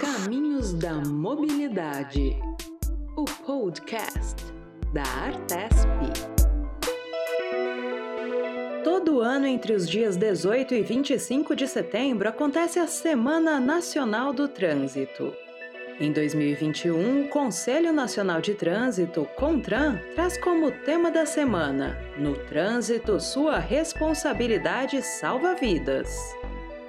Caminhos da Mobilidade, o podcast da Artesp. Todo ano, entre os dias 18 e 25 de setembro, acontece a Semana Nacional do Trânsito. Em 2021, o Conselho Nacional de Trânsito, CONTRAN, traz como tema da semana: No trânsito, sua responsabilidade salva vidas.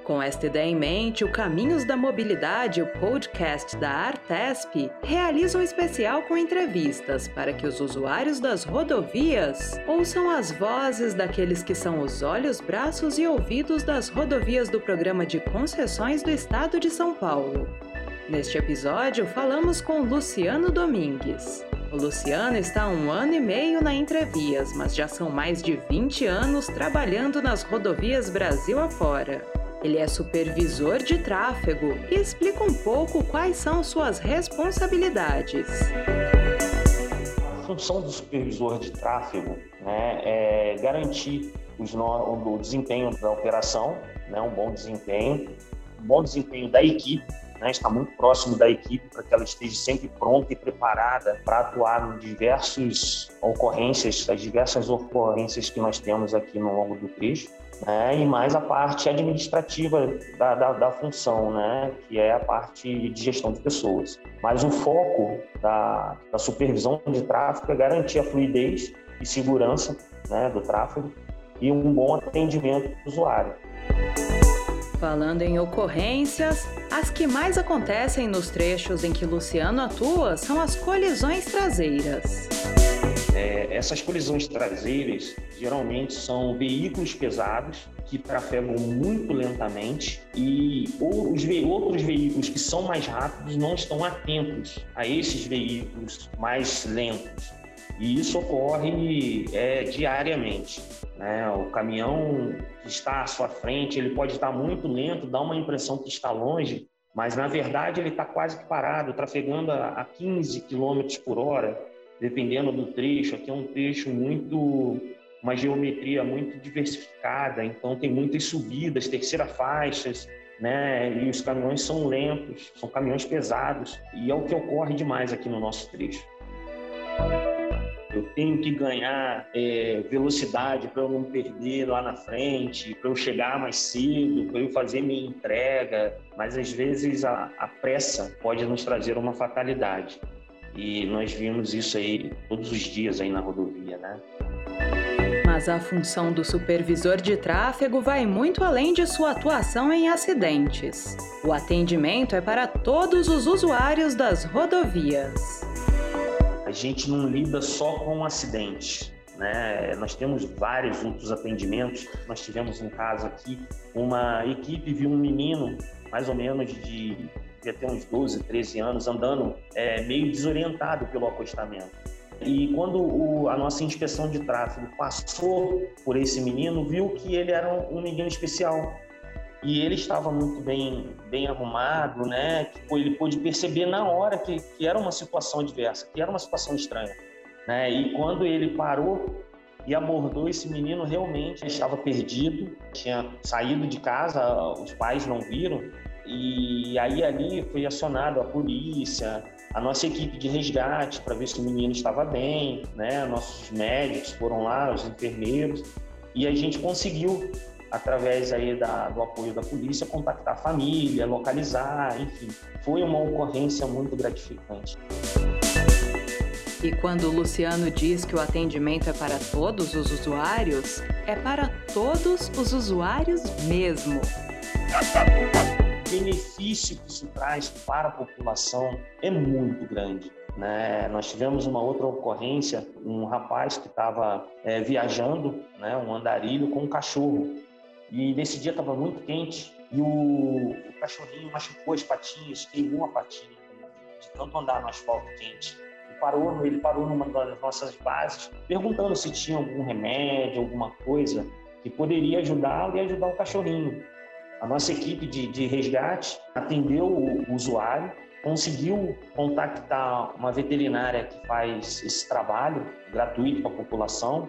Com esta ideia em mente, o Caminhos da Mobilidade, o podcast da Artesp, realiza um especial com entrevistas para que os usuários das rodovias ouçam as vozes daqueles que são os olhos, braços e ouvidos das rodovias do Programa de Concessões do Estado de São Paulo. Neste episódio, falamos com Luciano Domingues. O Luciano está há um ano e meio na Entrevias, mas já são mais de 20 anos trabalhando nas rodovias Brasil afora. Ele é supervisor de tráfego e explica um pouco quais são suas responsabilidades. A função do supervisor de tráfego né, é garantir no, o desempenho da operação, né, um bom desempenho, um bom desempenho da equipe né, está muito próximo da equipe para que ela esteja sempre pronta e preparada para atuar em diversas ocorrências, as diversas ocorrências que nós temos aqui no longo do trecho. Né, e mais a parte administrativa da, da, da, função, né, que é a parte de gestão de pessoas. Mas o foco da, da supervisão de tráfego é garantir a fluidez e segurança né, do tráfego e um bom atendimento do usuário. Falando em ocorrências, as que mais acontecem nos trechos em que Luciano atua são as colisões traseiras. É, essas colisões traseiras geralmente são veículos pesados que trafegam muito lentamente e os outros veículos que são mais rápidos não estão atentos a esses veículos mais lentos. E isso ocorre é, diariamente. Né? O caminhão que está à sua frente, ele pode estar muito lento, dá uma impressão que está longe, mas na verdade ele está quase que parado, trafegando a 15 km por hora, dependendo do trecho. Aqui é um trecho muito, uma geometria muito diversificada, então tem muitas subidas, terceira faixas, né? E os caminhões são lentos, são caminhões pesados, e é o que ocorre demais aqui no nosso trecho eu tenho que ganhar é, velocidade para eu não perder lá na frente, para eu chegar mais cedo, para eu fazer minha entrega, mas às vezes a, a pressa pode nos trazer uma fatalidade. E nós vimos isso aí todos os dias aí na rodovia, né? Mas a função do supervisor de tráfego vai muito além de sua atuação em acidentes. O atendimento é para todos os usuários das rodovias gente não lida só com acidentes. Né? Nós temos vários outros atendimentos. Nós tivemos um caso aqui, uma equipe viu um menino, mais ou menos de ter uns 12, 13 anos, andando é, meio desorientado pelo acostamento. E quando o, a nossa inspeção de tráfego passou por esse menino, viu que ele era um, um menino especial e ele estava muito bem, bem arrumado, né? Ele pôde perceber na hora que, que era uma situação adversa, que era uma situação estranha, né? E quando ele parou e abordou esse menino, realmente estava perdido, tinha saído de casa, os pais não viram, e aí ali foi acionado a polícia, a nossa equipe de resgate para ver se o menino estava bem, né? Nossos médicos foram lá, os enfermeiros, e a gente conseguiu através aí da, do apoio da polícia, contactar a família, localizar, enfim. Foi uma ocorrência muito gratificante. E quando o Luciano diz que o atendimento é para todos os usuários, é para todos os usuários mesmo. O benefício que isso traz para a população é muito grande. Né? Nós tivemos uma outra ocorrência, um rapaz que estava é, viajando, né, um andarilho com um cachorro. E nesse dia estava muito quente e o, o, cachorrinho machucou as patinhas, queimou a patinha de tanto andar no asfalto quente. E parou, ele parou numa das nossas bases, perguntando se tinha algum remédio, alguma coisa que poderia ajudá-lo e ajudar o cachorrinho. A nossa equipe de, de resgate atendeu o usuário, conseguiu contactar uma veterinária que faz esse trabalho gratuito para a população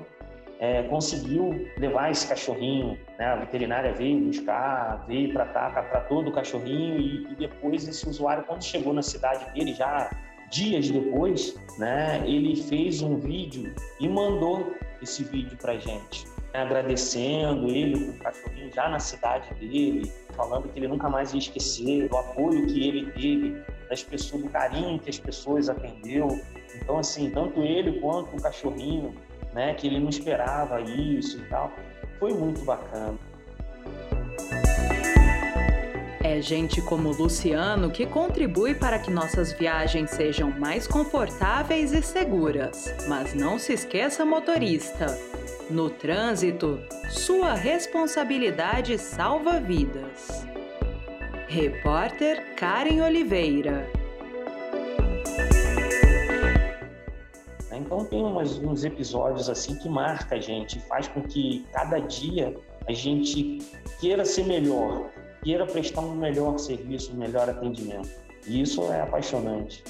é, conseguiu levar esse cachorrinho, né? A veterinária veio buscar, veio tratar, tratou do cachorrinho e, e, depois esse usuário, quando chegou na cidade dele, já dias depois, né? Ele fez um vídeo e mandou esse vídeo para gente, né? agradecendo ele o cachorrinho já na cidade dele, falando que ele nunca mais ia esquecer do apoio que ele teve das pessoas, do carinho que as pessoas atendeu. Então, assim, tanto ele quanto o cachorrinho né? Que ele não esperava isso e tal. Foi muito bacana. É gente como Luciano que contribui para que nossas viagens sejam mais confortáveis e seguras. Mas não se esqueça, motorista: no trânsito, sua responsabilidade salva vidas. Repórter Karen Oliveira Então tem umas, uns episódios assim que marca a gente, faz com que cada dia a gente queira ser melhor, queira prestar um melhor serviço, um melhor atendimento. E isso é apaixonante.